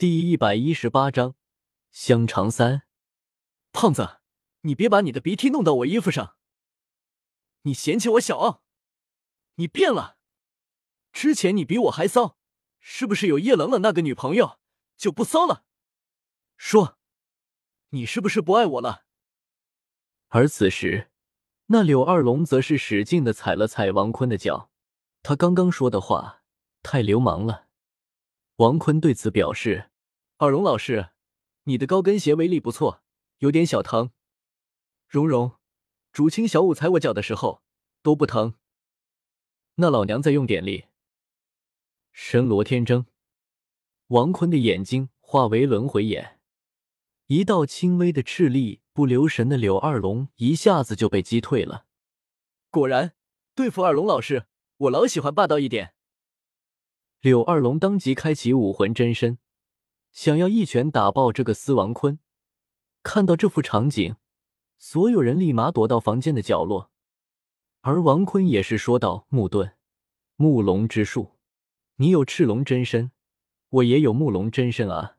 第一百一十八章香肠三。胖子，你别把你的鼻涕弄到我衣服上！你嫌弃我小？你变了！之前你比我还骚，是不是有叶冷冷那个女朋友就不骚了？说，你是不是不爱我了？而此时，那柳二龙则是使劲的踩了踩王坤的脚，他刚刚说的话太流氓了。王坤对此表示：“二龙老师，你的高跟鞋威力不错，有点小疼。蓉蓉、竹青、小舞踩我脚的时候都不疼，那老娘再用点力。”神罗天征，王坤的眼睛化为轮回眼，一道轻微的斥力，不留神的柳二龙一下子就被击退了。果然，对付二龙老师，我老喜欢霸道一点。柳二龙当即开启武魂真身，想要一拳打爆这个司王坤。看到这幅场景，所有人立马躲到房间的角落。而王坤也是说道：“木盾，木龙之术，你有赤龙真身，我也有木龙真身啊！”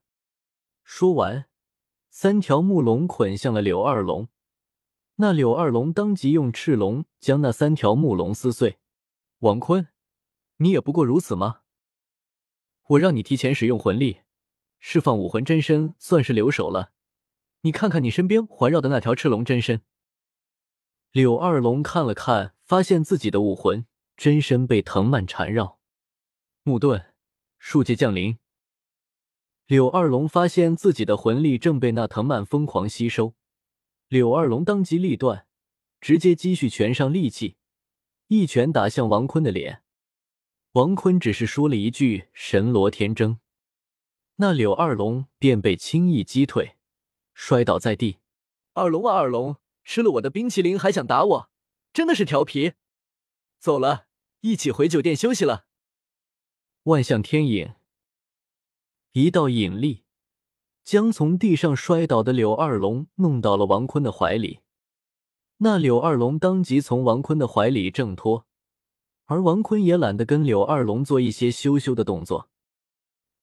说完，三条木龙捆向了柳二龙。那柳二龙当即用赤龙将那三条木龙撕碎。王坤，你也不过如此吗？我让你提前使用魂力，释放武魂真身，算是留手了。你看看你身边环绕的那条赤龙真身。柳二龙看了看，发现自己的武魂真身被藤蔓缠绕。木盾，树界降临。柳二龙发现自己的魂力正被那藤蔓疯狂吸收。柳二龙当机立断，直接积蓄拳上力气，一拳打向王坤的脸。王坤只是说了一句“神罗天征”，那柳二龙便被轻易击退，摔倒在地。二龙啊，二龙，吃了我的冰淇淋还想打我，真的是调皮。走了，一起回酒店休息了。万象天影，一道引力将从地上摔倒的柳二龙弄到了王坤的怀里。那柳二龙当即从王坤的怀里挣脱。而王坤也懒得跟柳二龙做一些羞羞的动作，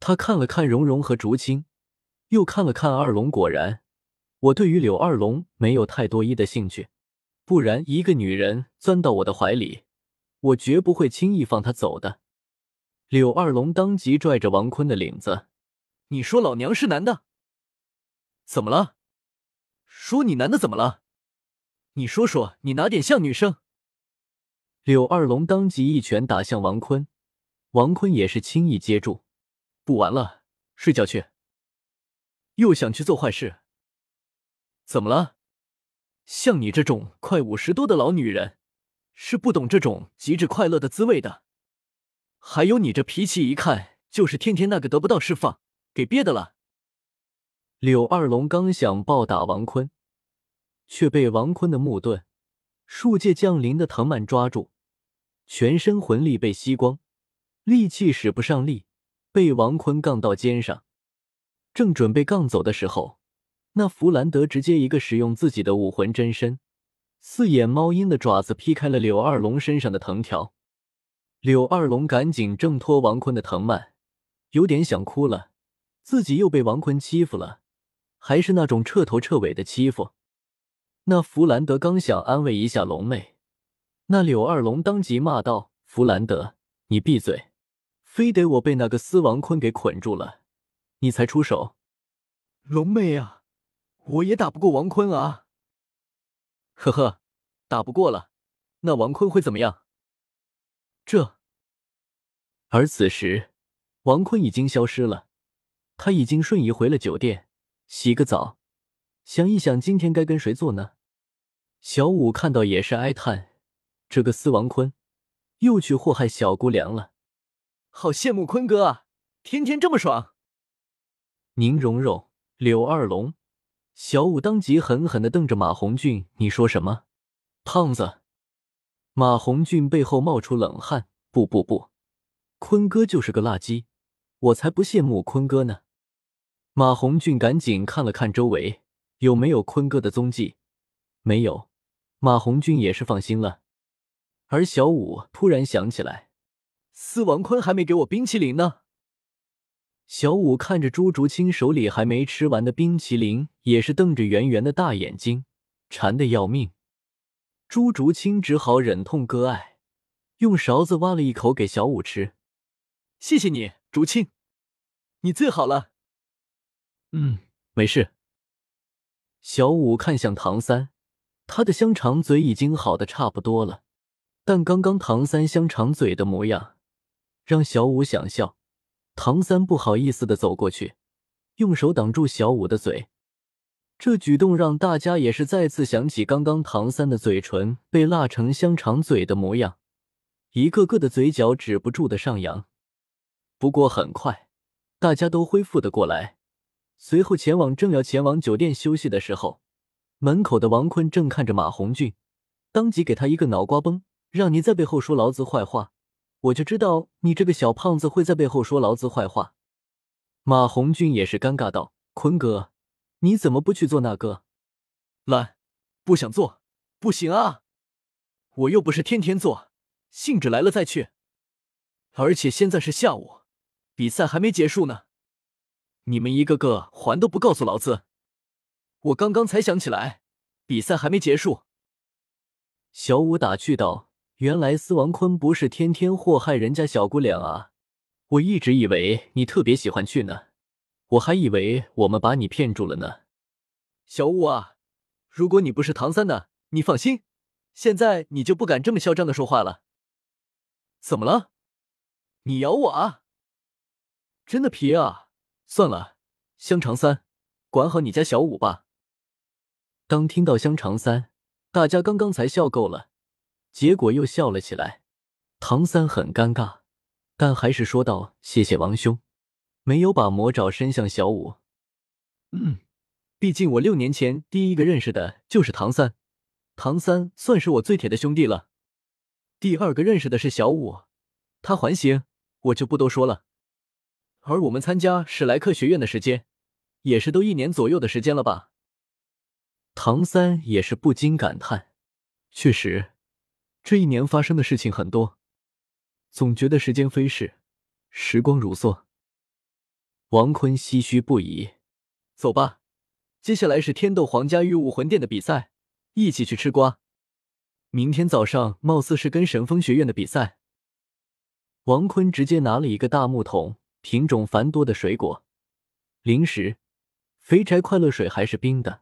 他看了看蓉蓉和竹青，又看了看二龙，果然，我对于柳二龙没有太多一的兴趣，不然一个女人钻到我的怀里，我绝不会轻易放她走的。柳二龙当即拽着王坤的领子：“你说老娘是男的？怎么了？说你男的怎么了？你说说，你哪点像女生？”柳二龙当即一拳打向王坤，王坤也是轻易接住。不玩了，睡觉去。又想去做坏事？怎么了？像你这种快五十多的老女人，是不懂这种极致快乐的滋味的。还有你这脾气，一看就是天天那个得不到释放，给憋的了。柳二龙刚想暴打王坤，却被王坤的木盾、树界降临的藤蔓抓住。全身魂力被吸光，力气使不上力，被王坤杠到肩上。正准备杠走的时候，那弗兰德直接一个使用自己的武魂真身，四眼猫鹰的爪子劈开了柳二龙身上的藤条。柳二龙赶紧挣脱王坤的藤蔓，有点想哭了，自己又被王坤欺负了，还是那种彻头彻尾的欺负。那弗兰德刚想安慰一下龙妹。那柳二龙当即骂道：“弗兰德，你闭嘴！非得我被那个司王坤给捆住了，你才出手。”龙妹啊，我也打不过王坤啊！呵呵，打不过了，那王坤会怎么样？这……而此时，王坤已经消失了，他已经瞬移回了酒店，洗个澡，想一想今天该跟谁做呢？小五看到也是哀叹。这个司王坤又去祸害小姑娘了，好羡慕坤哥啊！天天这么爽。宁荣荣、柳二龙、小五当即狠狠的瞪着马红俊：“你说什么，胖子？”马红俊背后冒出冷汗：“不不不，坤哥就是个垃圾，我才不羡慕坤哥呢。”马红俊赶紧看了看周围有没有坤哥的踪迹，没有，马红俊也是放心了。而小五突然想起来，司王坤还没给我冰淇淋呢。小五看着朱竹清手里还没吃完的冰淇淋，也是瞪着圆圆的大眼睛，馋得要命。朱竹清只好忍痛割爱，用勺子挖了一口给小五吃。谢谢你，竹清，你最好了。嗯，没事。小五看向唐三，他的香肠嘴已经好的差不多了，但刚刚唐三香肠嘴的模样，让小五想笑。唐三不好意思的走过去，用手挡住小五的嘴。这举动让大家也是再次想起刚刚唐三的嘴唇被辣成香肠嘴的模样，一个个的嘴角止不住的上扬。不过很快，大家都恢复的过来，随后前往正要前往酒店休息的时候，门口的王坤正看着马红俊，当即给他一个脑瓜崩，让你在背后说老子坏话。我就知道你这个小胖子会在背后说老子坏话。马红俊也是尴尬道：“坤哥，你怎么不去做那个？懒，不想做，不行啊！我又不是天天做，兴致来了再去。而且现在是下午，比赛还没结束呢。你们一个个还都不告诉老子！我刚刚才想起来，比赛还没结束。”小五打趣道。原来司王坤不是天天祸害人家小姑娘啊！我一直以为你特别喜欢去呢，我还以为我们把你骗住了呢。小五啊，如果你不是唐三呢，你放心，现在你就不敢这么嚣张的说话了。怎么了？你咬我啊？真的皮啊！算了，香肠三，管好你家小五吧。当听到香肠三，大家刚刚才笑够了。结果又笑了起来，唐三很尴尬，但还是说道：“谢谢王兄。”没有把魔爪伸向小五。嗯，毕竟我六年前第一个认识的就是唐三，唐三算是我最铁的兄弟了。第二个认识的是小五，他还行，我就不多说了。而我们参加史莱克学院的时间，也是都一年左右的时间了吧？唐三也是不禁感叹，确实。这一年发生的事情很多，总觉得时间飞逝，时光如梭。王坤唏嘘不已。走吧，接下来是天斗皇家与武魂殿的比赛，一起去吃瓜。明天早上貌似是跟神风学院的比赛。王坤直接拿了一个大木桶，品种繁多的水果、零食、肥宅快乐水还是冰的。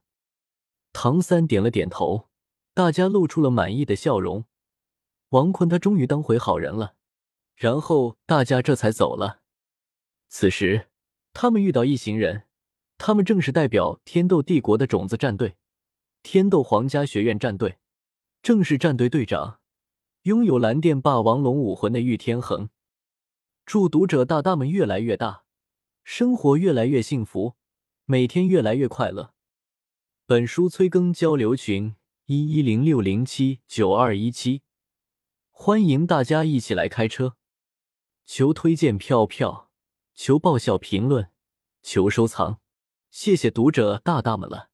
唐三点了点头，大家露出了满意的笑容。王坤他终于当回好人了，然后大家这才走了。此时，他们遇到一行人，他们正是代表天斗帝国的种子战队——天斗皇家学院战队，正是战队队长，拥有蓝电霸王龙武魂的玉天恒。祝读者大大们越来越大，生活越来越幸福，每天越来越快乐。本书催更交流群：一一零六零七九二一七。欢迎大家一起来开车，求推荐票票，求爆笑评论，求收藏，谢谢读者大大们了。